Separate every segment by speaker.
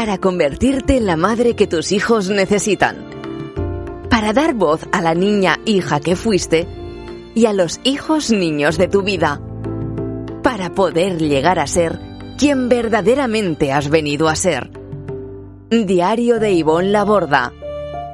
Speaker 1: para convertirte en la madre que tus hijos necesitan, para dar voz a la niña hija que fuiste y a los hijos niños de tu vida, para poder llegar a ser quien verdaderamente has venido a ser. Diario de Ivonne Laborda,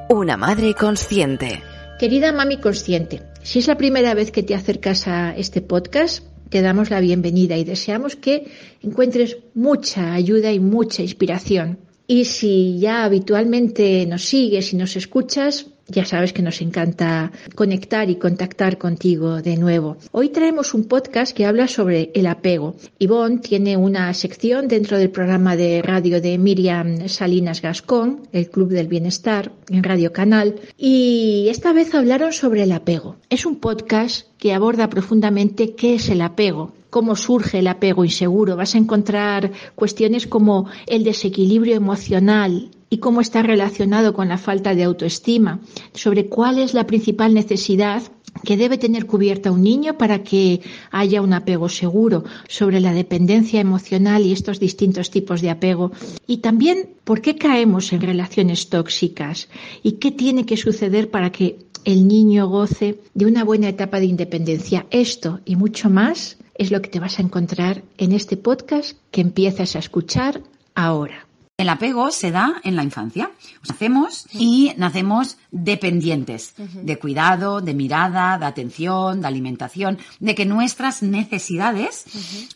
Speaker 1: una madre consciente.
Speaker 2: Querida mami consciente, si es la primera vez que te acercas a este podcast, te damos la bienvenida y deseamos que encuentres mucha ayuda y mucha inspiración. Y si ya habitualmente nos sigues y nos escuchas, ya sabes que nos encanta conectar y contactar contigo de nuevo. Hoy traemos un podcast que habla sobre el apego. Ivonne tiene una sección dentro del programa de radio de Miriam Salinas Gascón, el Club del Bienestar, en Radio Canal, y esta vez hablaron sobre el apego. Es un podcast que aborda profundamente qué es el apego, cómo surge el apego inseguro. Vas a encontrar cuestiones como el desequilibrio emocional, y cómo está relacionado con la falta de autoestima, sobre cuál es la principal necesidad que debe tener cubierta un niño para que haya un apego seguro, sobre la dependencia emocional y estos distintos tipos de apego, y también por qué caemos en relaciones tóxicas y qué tiene que suceder para que el niño goce de una buena etapa de independencia. Esto y mucho más es lo que te vas a encontrar en este podcast que empiezas a escuchar ahora.
Speaker 3: El apego se da en la infancia. Nacemos y nacemos dependientes de cuidado, de mirada, de atención, de alimentación, de que nuestras necesidades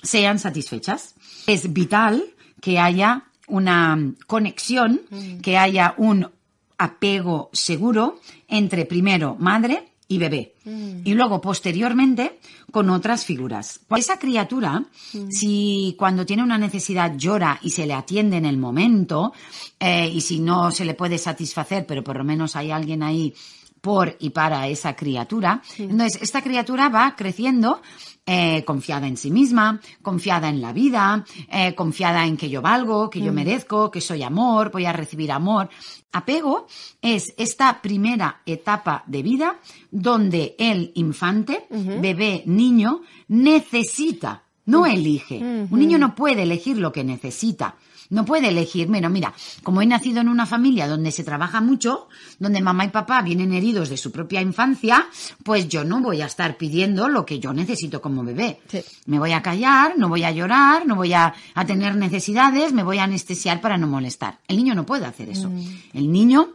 Speaker 3: sean satisfechas. Es vital que haya una conexión, que haya un apego seguro entre primero madre y bebé. Mm. Y luego, posteriormente, con otras figuras. Esa criatura, mm. si cuando tiene una necesidad llora y se le atiende en el momento, eh, y si no se le puede satisfacer, pero por lo menos hay alguien ahí por y para esa criatura, entonces esta criatura va creciendo eh, confiada en sí misma, confiada en la vida, eh, confiada en que yo valgo, que yo mm. merezco, que soy amor, voy a recibir amor. Apego es esta primera etapa de vida donde el infante, bebé, niño, necesita, no elige. Un niño no puede elegir lo que necesita. No puede elegir, bueno, mira, como he nacido en una familia donde se trabaja mucho, donde mamá y papá vienen heridos de su propia infancia, pues yo no voy a estar pidiendo lo que yo necesito como bebé. Me voy a callar, no voy a llorar, no voy a, tener necesidades, me voy a anestesiar para no molestar. El niño no puede hacer eso. Mm. El niño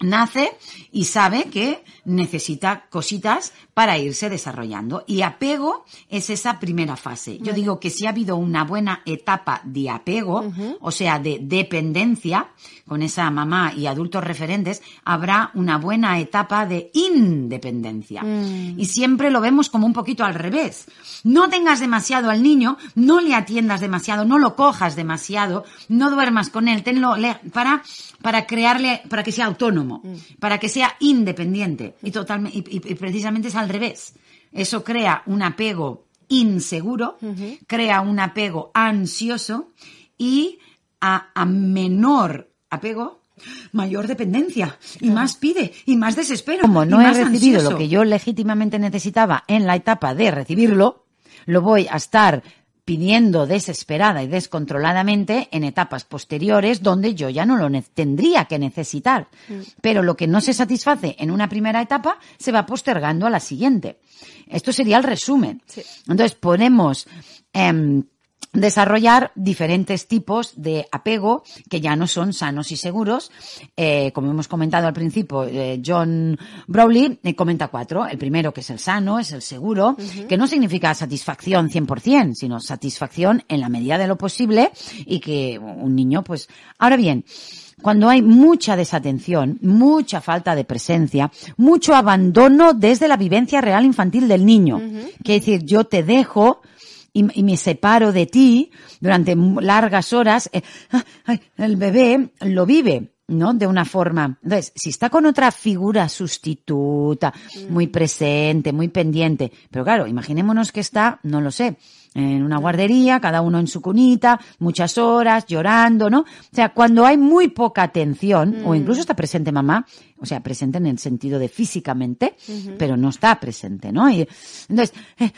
Speaker 3: nace y sabe que necesita cositas para irse desarrollando. Y apego es esa primera fase. Yo digo que si ha habido una buena etapa de apego, o sea, de dependencia con esa mamá y adultos referentes, habrá una buena etapa de independencia. Mm. Y siempre lo vemos como un poquito al revés. No tengas demasiado al niño, no le atiendas demasiado, no lo cojas demasiado, no duermas con él, tenlo para, para crearle, para que sea autónomo, mm. para que sea independiente. Y totalmente, y, precisamente es al revés. Eso crea un apego inseguro, crea un apego ansioso y a, a menor apego, mayor dependencia y más pide y más desespero.
Speaker 4: Como no he recibido lo que yo legítimamente necesitaba en la etapa de recibirlo, lo voy a estar pidiendo desesperada y descontroladamente en etapas posteriores donde yo ya no lo tendría que necesitar. Mm. Pero lo que no se satisface en una primera etapa se va postergando a la siguiente. Esto sería el resumen. Entonces ponemos em, desarrollar diferentes tipos de apego que ya no son sanos y seguros. Eh, como hemos comentado al principio, eh, John Browley eh, comenta cuatro. El primero, que es el sano, es el seguro, que no significa satisfacción 100%, sino satisfacción en la medida de lo posible y que un niño, pues, ahora bien, cuando hay mucha desatención, mucha falta de presencia, mucho abandono desde la vivencia real infantil del niño. que es decir, yo te dejo, y, me separo de ti durante largas horas, eh, el bebé lo vive. ¿no? De una forma. Entonces, si está con otra figura sustituta, muy presente, muy pendiente, pero claro, imaginémonos que está, no lo sé, en una guardería, cada uno en su cunita, muchas horas, llorando, ¿no? O sea, cuando hay muy poca atención, o mm. incluso está presente mamá, o sea, presente en el sentido de físicamente, pero no está presente, ¿no? Y, entonces, eh,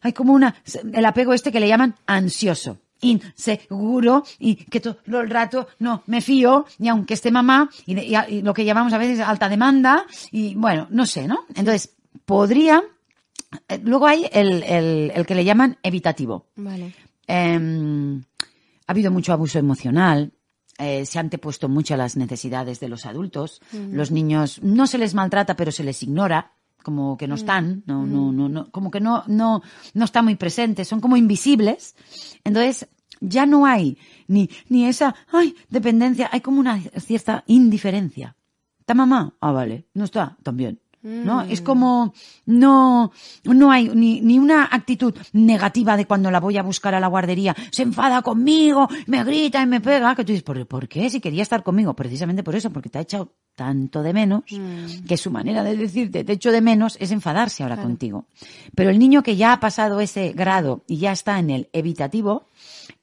Speaker 4: hay, como una, el apego este que le llaman ansioso.
Speaker 3: inseguro y que todo el rato no me fío, y aunque esté mamá, y, y lo que llamamos a veces alta demanda, y bueno, no sé, ¿no? Entonces, podría luego hay el, el, que le llaman evitativo.
Speaker 4: Vale.
Speaker 3: Em, ha habido mucho abuso emocional. Eh, se han puesto mucho las necesidades de los adultos. Los niños no se les maltrata, pero se les ignora, como que no están, no, no, no, no, como que no, no, no están muy presentes, son como invisibles. Entonces, ya no hay ni, ni esa, ay, dependencia, hay como una cierta indiferencia. ¿Está mamá? Ah, vale. No está, también. ¿No? Es mm. como no, no hay ni, ni, una actitud negativa de cuando la voy a buscar a la guardería, se enfada conmigo, me grita y me pega, que tú dices, ¿por, ¿por qué? Si quería estar conmigo, precisamente por eso, porque te ha echado tanto de menos, mm. que su manera de decirte te echo de menos es enfadarse ahora contigo. Pero el niño que ya ha pasado ese grado y ya está en el evitativo,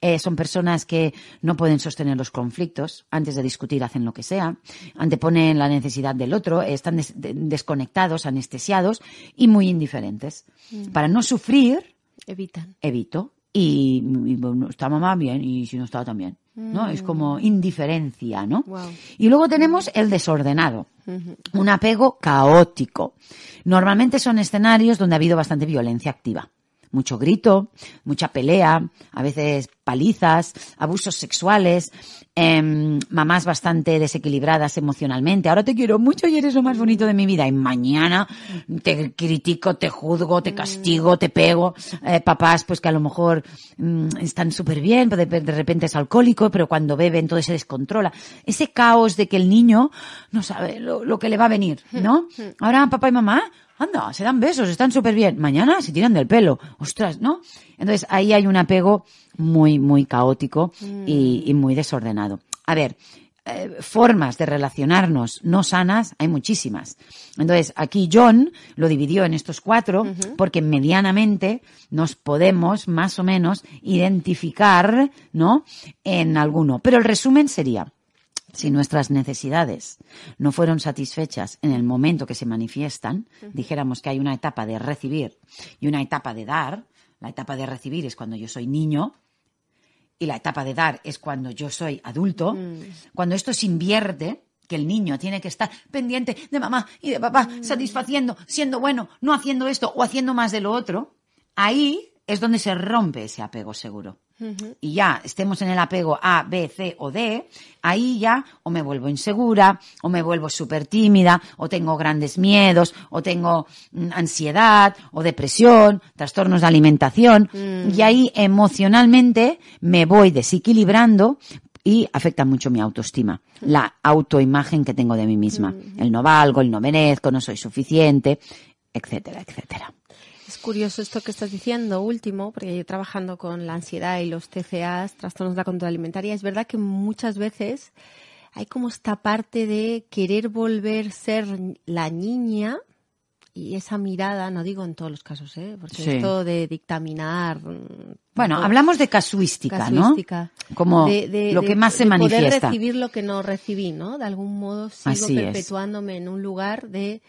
Speaker 3: eh, son personas que no pueden sostener los conflictos, antes de discutir hacen lo que sea, anteponen la necesidad del otro, están desconectados, anestesiados y muy indiferentes. Mm. Para no sufrir,
Speaker 4: evitan.
Speaker 3: Evito. Y, está mamá bien y si no está también. ¿no? Es como mm. indiferencia, ¿no? Y luego tenemos el desordenado, un apego caótico. Normalmente son escenarios donde ha habido bastante violencia activa mucho grito, mucha pelea, a veces palizas, abusos sexuales, em, mamás bastante desequilibradas emocionalmente. Ahora te quiero mucho y eres lo más bonito de mi vida. Y mañana te critico, te juzgo, te castigo, te pego. Eh, papás, pues que a lo mejor mm, están súper bien, de, de repente es alcohólico, pero cuando bebe entonces se descontrola. Ese caos de que el niño no sabe lo, lo que le va a venir, ¿no? Ahora papá y mamá anda, se dan besos, están súper bien. Mañana se tiran del pelo. Ostras, ¿no? Entonces ahí hay un apego muy, muy caótico y, muy desordenado. A ver, eh, formas de relacionarnos no sanas hay muchísimas. Entonces, aquí John lo dividió en estos cuatro porque medianamente nos podemos más o menos identificar, ¿no? En alguno. Pero el resumen sería, si nuestras necesidades no fueron satisfechas en el momento que se manifiestan, dijéramos que hay una etapa de recibir y una etapa de dar, la etapa de recibir es cuando yo soy niño y la etapa de dar es cuando yo soy adulto, mm. cuando esto se invierte, que el niño tiene que estar pendiente de mamá y de papá, mm. satisfaciendo, siendo bueno, no haciendo esto o haciendo más de lo otro, ahí es donde se rompe ese apego seguro y ya estemos en el apego A, B, C o D, ahí ya o me vuelvo insegura, o me vuelvo súper tímida, o tengo grandes miedos, o tengo mm, ansiedad, o depresión, trastornos de alimentación, mm. y ahí emocionalmente me voy desequilibrando y afecta mucho mi autoestima, la autoimagen que tengo de mí misma. Mm. El no valgo, el no merezco, no soy suficiente, etcétera, etcétera.
Speaker 4: Es curioso esto que estás diciendo último, porque yo trabajando con la ansiedad y los TCAs, trastornos de la conducta alimentaria, es verdad que muchas veces hay como esta parte de querer volver a ser la niña y esa mirada, no digo en todos los casos, ¿eh? porque esto de dictaminar. Mm,
Speaker 3: bueno, hablamos de casuística, casuística ¿no? Como lo que más se de manifiesta.
Speaker 4: Poder recibir lo que no recibí, ¿no? De algún modo sigo perpetuándome en un lugar de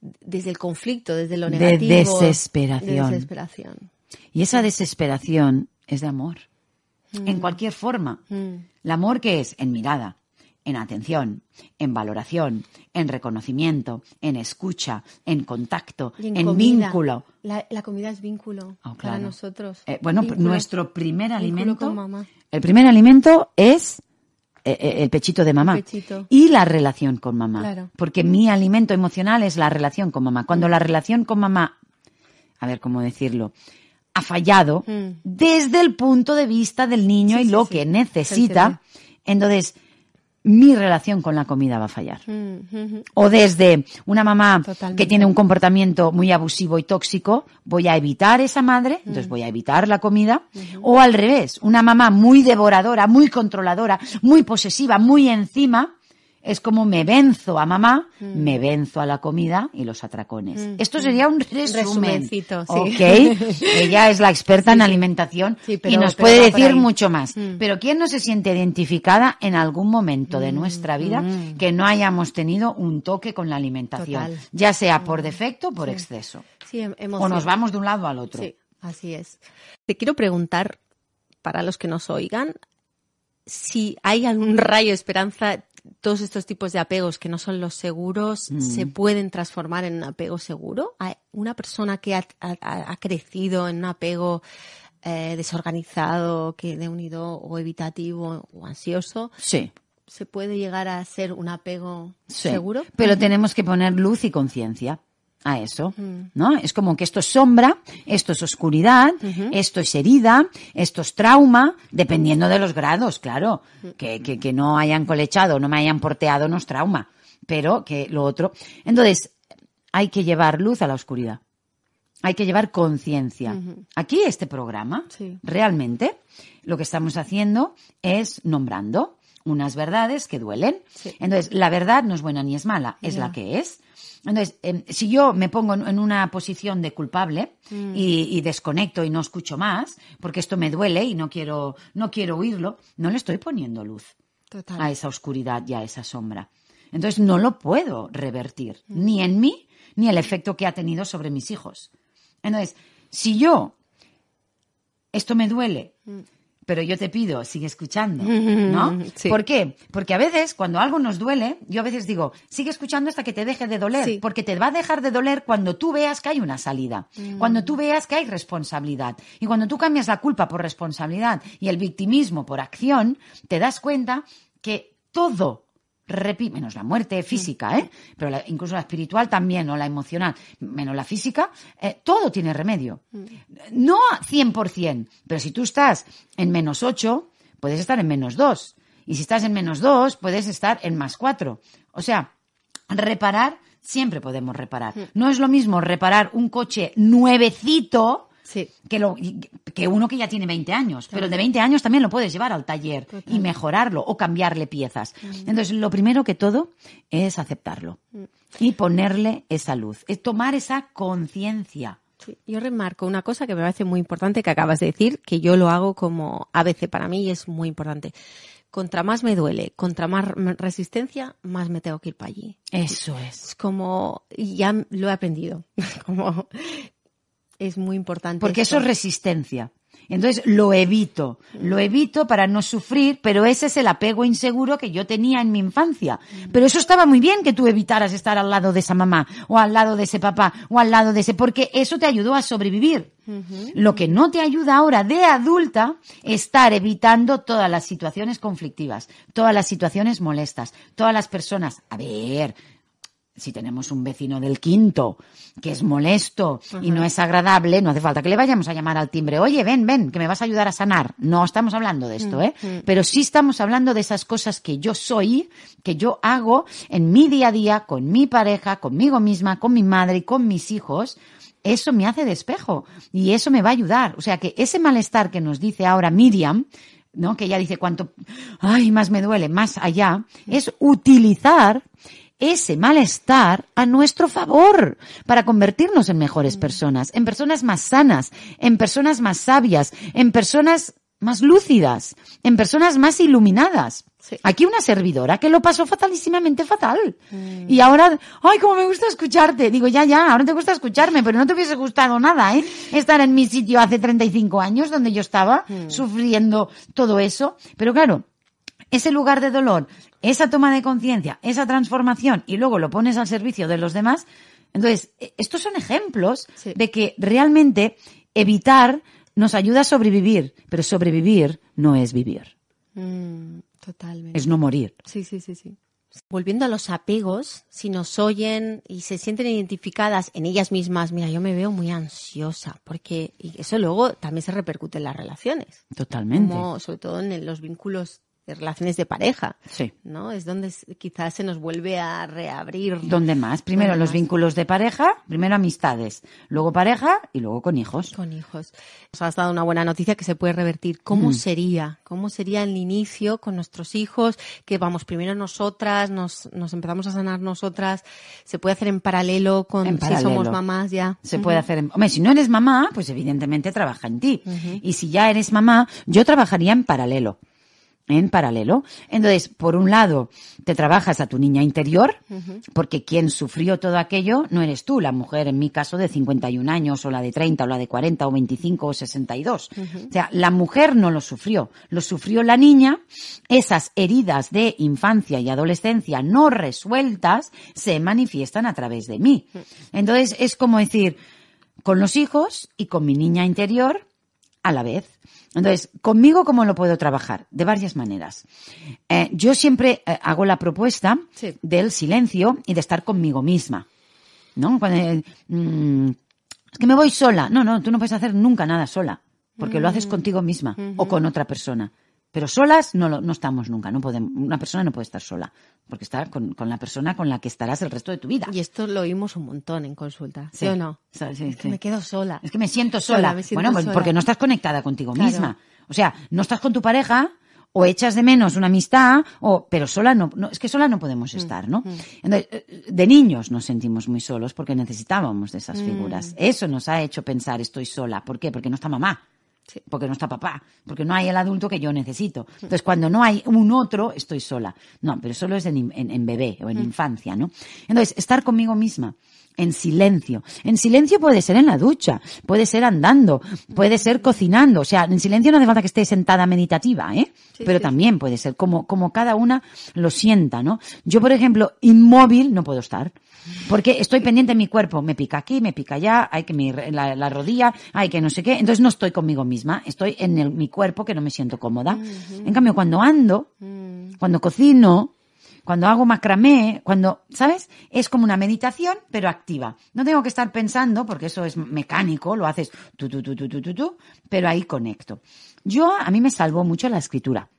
Speaker 4: desde el conflicto, desde lo negativo.
Speaker 3: De desesperación.
Speaker 4: desesperación.
Speaker 3: Y esa desesperación es de amor. En mm. cualquier forma. Mm. El amor que es en mirada, en atención, en valoración, en reconocimiento, en escucha, en contacto, en, vínculo.
Speaker 4: La, comida es vínculo oh, para nosotros.
Speaker 3: Eh, bueno, nuestro primer alimento. El primer alimento es el pechito de mamá. Y la relación con mamá. Porque mi alimento emocional es la relación con mamá. Cuando la relación con mamá, a ver cómo decirlo, ha fallado mm. desde el punto de vista del niño y lo que necesita, entonces mi relación con la comida va a fallar. Mm, o desde una mamá que tiene un comportamiento muy abusivo y tóxico, voy a evitar esa madre, entonces mm. voy a evitar la comida. O al revés, una mamá muy devoradora, muy controladora, muy posesiva, muy encima, es como me venzo a mamá, mm. me venzo a la comida y los atracones. Mm. Esto sería un resumen. Sí. ¿Ok? Ella es la experta en alimentación y nos puede decir mucho más. Mm. Pero ¿quién no se siente identificada en algún momento de nuestra vida que no hayamos tenido un toque con la alimentación? Ya sea por defecto o por exceso. o nos vamos de un lado al otro.
Speaker 4: Sí, así es. Te quiero preguntar para los que nos oigan, si hay algún rayo de esperanza, todos estos tipos de apegos que no son los seguros
Speaker 3: Mm.
Speaker 4: se pueden transformar en un apego seguro. Una persona que ha, ha- ha crecido en un apego eh, desorganizado, que de unido o evitativo o ansioso,
Speaker 3: Sí.
Speaker 4: se puede llegar a ser un apego
Speaker 3: Sí,
Speaker 4: seguro.
Speaker 3: Pero tenemos que poner luz y conciencia a eso,
Speaker 4: Mm.
Speaker 3: ¿no? Es como que esto es sombra, esto es oscuridad, esto es herida, esto es trauma, dependiendo de los grados, claro. Que, que, que no hayan colechado, no me hayan porteado, no es trauma. Pero que lo otro. Entonces, hay que llevar luz a la oscuridad. Hay que llevar conciencia. Aquí este programa,
Speaker 4: Sí.
Speaker 3: realmente, lo que estamos haciendo es nombrando unas verdades que duelen.
Speaker 4: Sí.
Speaker 3: Entonces, la verdad no es buena ni es mala, es la que es. Entonces, em, si yo me pongo en una posición de culpable y, y desconecto y no escucho más, porque esto me duele y no quiero, no quiero oírlo, no le estoy poniendo luz
Speaker 4: Total.
Speaker 3: a esa oscuridad y a esa sombra. Entonces no lo puedo revertir, ni en mí, ni el efecto que ha tenido sobre mis hijos. Entonces, si yo, esto me duele, pero yo te pido, sigue escuchando, ¿no?
Speaker 4: Sí.
Speaker 3: ¿Por qué? Porque a veces, cuando algo nos duele, yo a veces digo, sigue escuchando hasta que te deje de doler,
Speaker 4: Sí.
Speaker 3: porque te va a dejar de doler cuando tú veas que hay una salida, cuando tú veas que hay responsabilidad. Y cuando tú cambias la culpa por responsabilidad y el victimismo por acción, te das cuenta que todo repi- menos la muerte física, ¿eh? pero la- incluso la espiritual también, o la emocional, menos la física, eh, todo tiene remedio. No a 100%, pero si tú estás en menos 8, puedes estar en menos 2. Y si estás en menos 2, puedes estar en más 4. O sea, reparar, siempre podemos reparar. No es lo mismo reparar un coche nuevecito
Speaker 4: Sí.
Speaker 3: que, lo, que uno que ya tiene 20 años. Pero de 20 años también lo puedes llevar al taller y mejorarlo o cambiarle piezas. Entonces, lo primero que todo es aceptarlo y ponerle esa luz, es tomar esa conciencia.
Speaker 4: Sí, Yo remarco una cosa que me parece muy importante que acabas de decir, que yo lo hago como ABC para mí y es muy importante. Contra más me duele, contra más resistencia, más me tengo que ir para allí.
Speaker 3: Eso es.
Speaker 4: Es como, ya lo he aprendido, como es muy importante.
Speaker 3: Porque
Speaker 4: esto.
Speaker 3: eso es resistencia. Entonces lo evito, lo evito para no sufrir, pero ese es el apego inseguro que yo tenía en mi infancia. Pero eso estaba muy bien que tú evitaras estar al lado de esa mamá, o al lado de ese papá, o al lado de ese, porque eso te ayudó a sobrevivir. Lo que no te ayuda ahora de adulta, estar evitando todas las situaciones conflictivas, todas las situaciones molestas, todas las personas. A ver, si tenemos un vecino del quinto que es molesto y no es agradable, no hace falta que le vayamos a llamar al timbre, oye, ven, ven, que me vas a ayudar a sanar. No estamos hablando de esto, ¿eh? Pero sí estamos hablando de esas cosas que yo soy, que yo hago en mi día a día, con mi pareja, conmigo misma, con mi madre y con mis hijos. Eso me hace de espejo y eso me va a ayudar. O sea que ese malestar que nos dice ahora Miriam, ¿no? Que ella dice cuanto, ay, más me duele, más allá, es utilizar ese malestar a nuestro favor para convertirnos en mejores personas, en personas más sanas, en personas más sabias, en personas más lúcidas, en personas más iluminadas.
Speaker 4: Sí.
Speaker 3: Aquí una servidora que lo pasó fatalísimamente fatal. Y ahora, ay, cómo me gusta escucharte. Digo, ya, ya, ahora te gusta escucharme, pero no te hubiese gustado nada, ¿eh? Estar en mi sitio hace 35 años donde yo estaba sufriendo todo eso. Pero claro, ese lugar de dolor, esa toma de conciencia, esa transformación y luego lo pones al servicio de los demás. Entonces, e- estos son ejemplos
Speaker 4: Sí.
Speaker 3: de que realmente evitar nos ayuda a sobrevivir, pero sobrevivir no es vivir,
Speaker 4: Mm, totalmente.
Speaker 3: es no morir.
Speaker 4: Sí, sí, sí, sí. Volviendo a los apegos, si nos oyen y se sienten identificadas en ellas mismas, mira, yo me veo muy ansiosa, porque y eso luego también se repercute en las relaciones,
Speaker 3: Totalmente.
Speaker 4: como sobre todo en los vínculos relaciones de pareja,
Speaker 3: Sí.
Speaker 4: ¿no? Es donde quizás se nos vuelve a reabrir.
Speaker 3: ¿Dónde más? Primero
Speaker 4: ¿Dónde
Speaker 3: los
Speaker 4: más?
Speaker 3: vínculos de pareja, primero amistades, luego pareja y luego con hijos.
Speaker 4: Con hijos. Nos has dado una buena noticia que se puede revertir. ¿Cómo
Speaker 3: Mm.
Speaker 4: sería? ¿Cómo sería el inicio con nuestros hijos? Que vamos primero nosotras, nos, nos empezamos a sanar nosotras. ¿Se puede hacer en paralelo con
Speaker 3: En
Speaker 4: si somos mamás ya?
Speaker 3: Se puede hacer. En... Hombre, si no eres mamá, pues evidentemente trabaja en ti. Y si ya eres mamá, yo trabajaría en paralelo. En paralelo. Entonces, por un lado, te trabajas a tu niña interior, porque quien sufrió todo aquello no eres tú, la mujer, en mi caso, de 51 años, o la de 30, o la de 40, o 25, o 62. O sea, la mujer no lo sufrió, lo sufrió la niña. Esas heridas de infancia y adolescencia no resueltas se manifiestan a través de mí. Entonces, es como decir, con los hijos y con mi niña interior a la vez. Entonces, ¿conmigo cómo lo puedo trabajar? De varias maneras. Eh, yo siempre eh, hago la propuesta del silencio y de estar conmigo misma. ¿No? Cuando, eh, mm, es que me voy sola. No, no, tú no puedes hacer nunca nada sola. Porque lo haces mm. contigo misma o con otra persona. Pero solas no, no estamos nunca, no podemos, una persona no puede estar sola, porque está con, la persona con la que estarás el resto de tu vida.
Speaker 4: Y esto lo oímos un montón en consulta, ¿sí, o no? es que me quedo sola.
Speaker 3: Es que me siento sola. bueno, pues porque no estás conectada contigo misma. O sea, no estás con tu pareja, o echas de menos una amistad, o, pero sola no, no es que sola no podemos mm, estar, ¿no? Mm. Entonces, eh, de niños nos sentimos muy solos porque necesitábamos de esas figuras. Mm. Eso nos ha hecho pensar estoy sola. ¿Por qué? Porque no está mamá porque no está papá, porque no hay el adulto que yo necesito. Entonces, cuando no hay un otro, estoy sola. No, pero solo es en, bebé o en infancia, ¿no? Entonces, estar conmigo misma, en silencio. En silencio puede ser en la ducha, puede ser andando, puede ser cocinando. O sea, en silencio no hace falta que esté sentada meditativa, ¿eh? Pero también puede ser como, como cada una lo sienta, ¿no? Yo, por ejemplo, inmóvil no puedo estar. Porque estoy pendiente de mi cuerpo. Me pica aquí, me pica allá, hay que mi, la, rodilla, hay que no sé qué. Entonces no estoy conmigo misma, estoy en mi cuerpo que no me siento cómoda. En cambio, cuando ando, mm. cuando cocino, cuando hago macramé, cuando, ¿sabes? Es como una meditación, pero activa. No tengo que estar pensando, porque eso es mecánico, lo haces tú, tú, tú, tú, tú, tú, tú, pero ahí conecto. Yo, a mí me salvó mucho la escritura.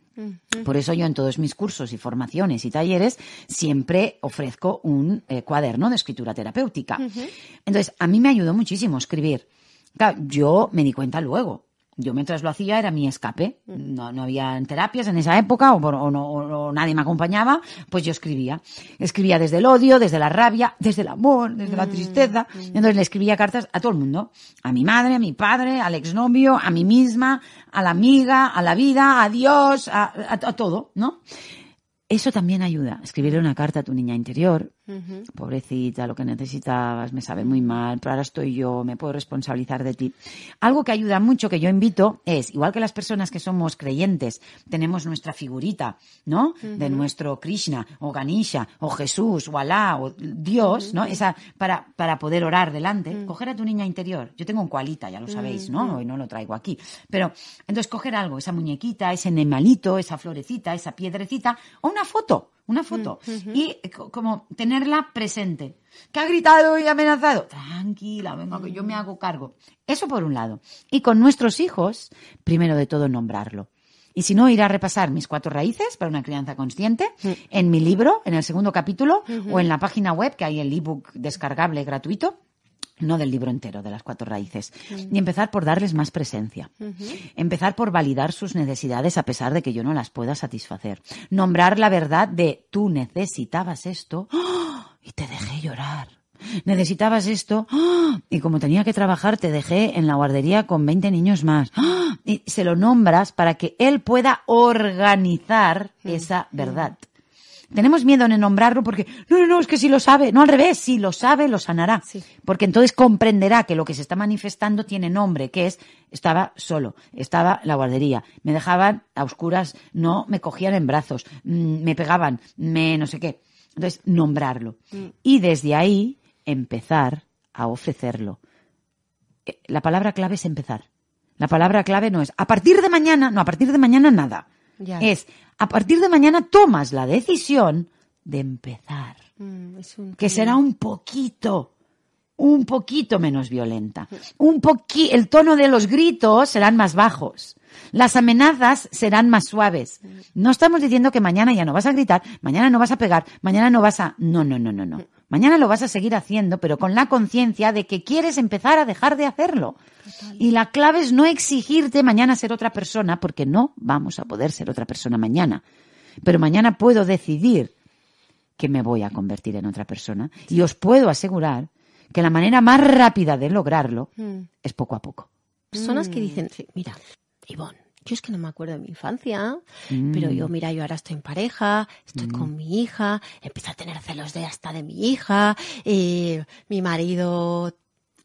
Speaker 3: Por eso yo en todos mis cursos y formaciones y talleres siempre ofrezco un eh, cuaderno de escritura terapéutica. Entonces, a mí me ayudó muchísimo escribir. Claro, yo me di cuenta luego, yo mientras lo hacía era mi escape. No, no había terapias en esa época o, no, nadie me acompañaba, pues yo escribía. Escribía desde el odio, desde la rabia, desde el amor, desde la mm, tristeza. Mm. Entonces le escribía cartas a todo el mundo. A mi madre, a mi padre, al exnovio, a mí misma, a la amiga, a la vida, a Dios, a, a todo, ¿no? Eso también ayuda. Escribirle una carta a tu niña interior, Pobrecita, lo que necesitabas, me sabe muy mal, pero ahora estoy yo, me puedo responsabilizar de ti. Algo que ayuda mucho que yo invito es, igual que las personas que somos creyentes, tenemos nuestra figurita, ¿no? De nuestro Krishna, o Ganesha, o Jesús, o Alá, o Dios, ¿no? Esa, para, para poder orar delante, coger a tu niña interior. Yo tengo un cualita, ya lo sabéis, ¿no? Hoy no lo traigo aquí. Pero, entonces coger algo, esa muñequita, ese nemalito, esa florecita, esa piedrecita, o una foto una foto. Y como tenerla presente. ¿Que ha gritado y amenazado? Tranquila, venga, que yo me hago cargo. Eso por un lado. Y con nuestros hijos, primero de todo, nombrarlo. Y si no, ir a repasar mis cuatro raíces para una crianza consciente en mi libro, en el segundo capítulo, o en la página web, que hay el ebook descargable gratuito no del libro entero, de las cuatro raíces. Y empezar por darles más presencia. Empezar por validar sus necesidades a pesar de que yo no las pueda satisfacer. Nombrar la verdad de tú necesitabas esto ¡oh! y te dejé llorar. Necesitabas esto ¡oh! y como tenía que trabajar te dejé en la guardería con 20 niños más. ¡oh! Y se lo nombras para que él pueda organizar esa verdad. Tenemos miedo en nombrarlo porque, no, no, no, es que si lo sabe, no al revés, si lo sabe, lo sanará. Porque entonces comprenderá que lo que se está manifestando tiene nombre, que es, estaba solo, estaba la guardería, me dejaban a oscuras, no me cogían en brazos, mm, me pegaban, me no sé qué. Entonces, nombrarlo. Mm. Y desde ahí empezar a ofrecerlo. Eh, la palabra clave es empezar. La palabra clave no es a partir de mañana, no, a partir de mañana nada. Es a partir de mañana tomas la decisión de empezar. Mm, que será un poquito, un poquito menos violenta. Un poqui el tono de los gritos serán más bajos. Las amenazas serán más suaves. No estamos diciendo que mañana ya no vas a gritar, mañana no vas a pegar, mañana no vas a... No, no, no, no, no. Mañana lo vas a seguir haciendo, pero con la conciencia de que quieres empezar a dejar de hacerlo. Y la clave es no exigirte mañana ser otra persona, porque no vamos a poder ser otra persona mañana. Pero mañana puedo decidir que me voy a convertir en otra persona. Y os puedo asegurar que la manera más rápida de lograrlo mm. es poco a poco.
Speaker 4: Personas que dicen, mira, Ivonne, yo es que no me acuerdo de mi infancia, pero yo, mm. mira, yo ahora estoy en pareja, estoy mm. con mi hija, empiezo a tener celos de hasta de mi hija, eh, mi marido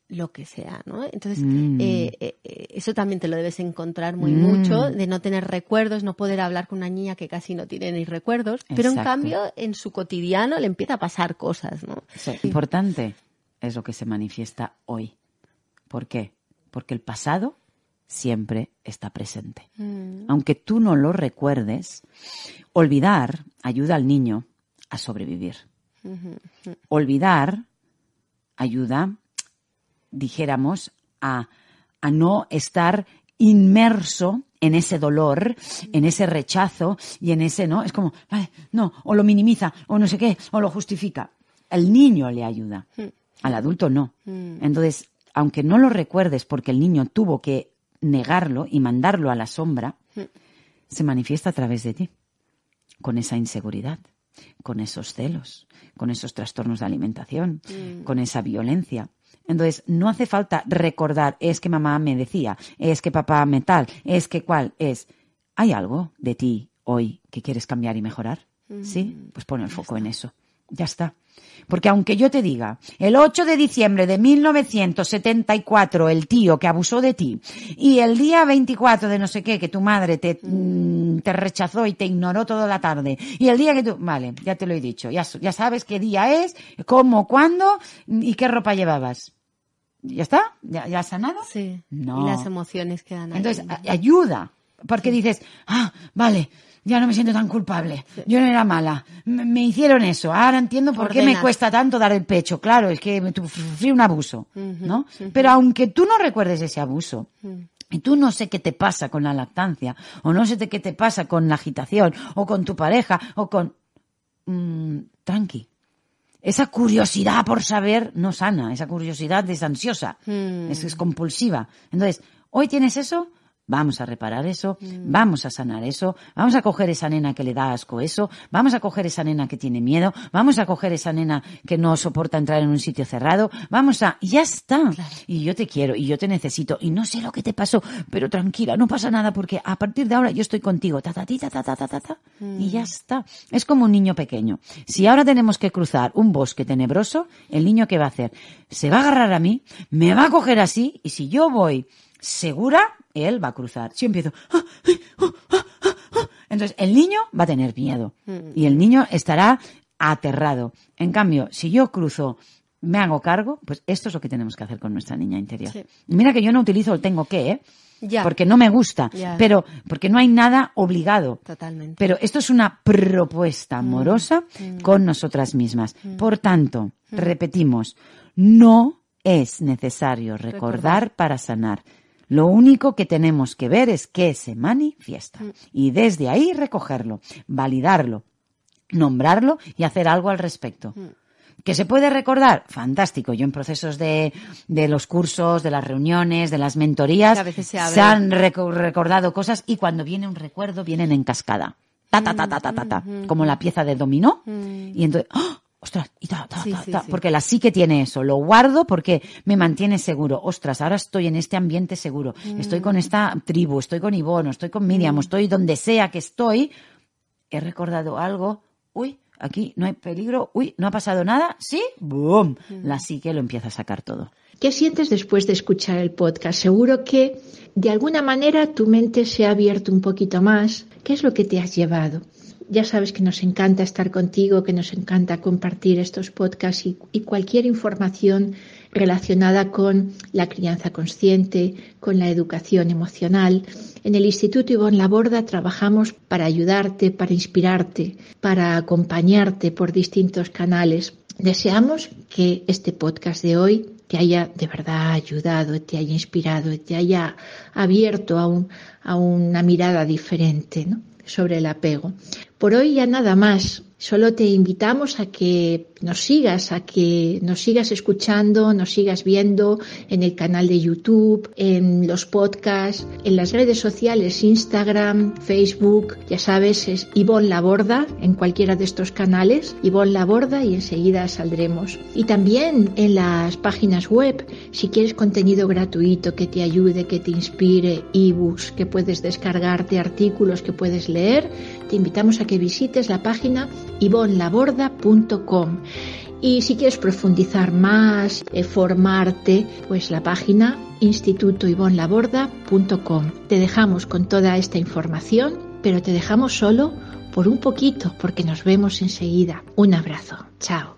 Speaker 4: lo que sea, ¿no? Entonces, mm. eh, eh, eso también te lo debes encontrar muy mucho, de no tener recuerdos, no poder hablar con una niña que casi no tiene ni recuerdos, pero en cambio, en su cotidiano le empieza a pasar cosas, ¿no?
Speaker 3: Importante es lo que se manifiesta hoy. ¿Por qué? Porque el pasado siempre está presente. Mm. Aunque tú no lo recuerdes, olvidar ayuda al niño a sobrevivir. Olvidar ayuda, dijéramos, a, a no estar inmerso en ese dolor, en ese rechazo y en ese, ¿no? Es como, no, o lo minimiza, o no sé qué, o lo justifica. El niño le ayuda, mm. al adulto no. Mm. Entonces, aunque no lo recuerdes porque el niño tuvo que negarlo y mandarlo a la sombra, se manifiesta a través de ti, con esa inseguridad, con esos celos, con esos trastornos de alimentación, mm. con esa violencia. Entonces, no hace falta recordar, es que mamá me decía, es que papá me tal, es que cuál es. ¿Hay algo de ti hoy que quieres cambiar y mejorar? ¿Sí? Mm. Pues pon el foco en eso. Ya está. Porque aunque yo te diga, el 8 de diciembre de 1974, el tío que abusó de ti, y el día 24 de no sé qué, que tu madre te, mm, te rechazó y te ignoró toda la tarde, y el día que tú, vale, ya te lo he dicho, ya, ya sabes qué día es, cómo, cuándo y qué ropa llevabas. ¿Ya está? ¿Ya, ya has sanado?
Speaker 4: Sí. No. Y las emociones quedan ahí.
Speaker 3: Entonces, ayuda. Porque dices, ah, vale, ya no me siento tan culpable. Yo no era mala. Me, hicieron eso. Ahora entiendo por qué me cuesta tanto dar el pecho. Claro, es que sufrí un abuso, ¿no? Pero aunque tú no recuerdes ese abuso, y tú no sé qué te pasa con la lactancia, o no sé qué te pasa con la agitación, o con tu pareja, o con... Mm, tranqui. Esa curiosidad por saber no sana, esa curiosidad es ansiosa, es compulsiva. Entonces, hoy tienes eso, Vamos a reparar eso, mm. vamos a sanar eso, vamos a coger esa nena que le da asco eso, vamos a coger esa nena que tiene miedo, vamos a coger esa nena que no soporta entrar en un sitio cerrado, vamos a, ya está. Y yo te quiero, y yo te necesito, y no sé lo que te pasó, pero tranquila, no pasa nada porque a partir de ahora yo estoy contigo, ta ta ta ta ta ta ta, y ya mm. está. Es como un niño pequeño. Si ahora tenemos que cruzar un bosque tenebroso, el niño qué va a hacer? Se va a agarrar a mí, me va a coger así, y si yo voy segura, él va a cruzar. Si yo empiezo, ah, oh, ah, ah, entonces el niño va a tener miedo mm. y el niño estará aterrado. En cambio, si yo cruzo, me hago cargo, pues esto es lo que tenemos que hacer con nuestra niña interior. Mira que yo no utilizo el tengo que, ¿eh? Porque no me gusta, pero porque no hay nada obligado.
Speaker 4: Totalmente.
Speaker 3: Pero esto es una propuesta mm. amorosa mm. con nosotras mismas. Por tanto, repetimos, no es necesario recordar. para sanar. Lo único que tenemos que ver es que se manifiesta mm. y desde ahí recogerlo, validarlo, nombrarlo y hacer algo al respecto. Mm. ¿Que se puede recordar? Fantástico. Yo en procesos de, de los cursos, de las reuniones, de las mentorías, se, han recordado cosas y cuando viene un recuerdo vienen en cascada. Ta, ta, ta, ta, ta, ta, ta, mm, como la pieza de dominó. Y entonces, ¡oh! Ostras, y ta, ta, ta, porque la psique tiene eso, lo guardo porque me mantiene seguro, ostras, ahora estoy en este ambiente seguro, estoy con esta tribu, estoy con Ivono, estoy con Miriam, mm. estoy donde sea que estoy, he recordado algo, uy, aquí no hay peligro, uy, no ha pasado nada, sí, boom, mm. la psique lo empieza a sacar todo.
Speaker 2: ¿Qué sientes después de escuchar el podcast? Seguro que de alguna manera tu mente se ha abierto un poquito más. ¿Qué es lo que te has llevado? Ya sabes que nos encanta estar contigo, que nos encanta compartir estos podcasts y, cualquier información relacionada con la crianza consciente, con la educación emocional. En el Instituto Ivonne Laborda trabajamos para ayudarte, para inspirarte, para acompañarte por distintos canales. Deseamos que este podcast de hoy te haya de verdad ayudado, te haya inspirado, te haya abierto a, a una mirada diferente sobre el apego. Por hoy ya nada más. Solo te invitamos a que nos sigas, a que nos sigas escuchando, nos sigas viendo en el canal de YouTube, en los podcasts, en las redes sociales, Instagram, Facebook, ya sabes, es Ivonne Laborda en cualquiera de estos canales, Ivonne Laborda y enseguida saldremos. Y también en las páginas web, si quieres contenido gratuito que te ayude, que te inspire, ebooks que puedes descargarte, artículos que puedes leer, te invitamos a que visites la página ivonlaborda.com. Y si quieres profundizar más, eh, formarte, pues la página institutoivonlaborda.com. Te dejamos con toda esta información, pero te dejamos solo por un poquito porque nos vemos enseguida. Un abrazo. Chao.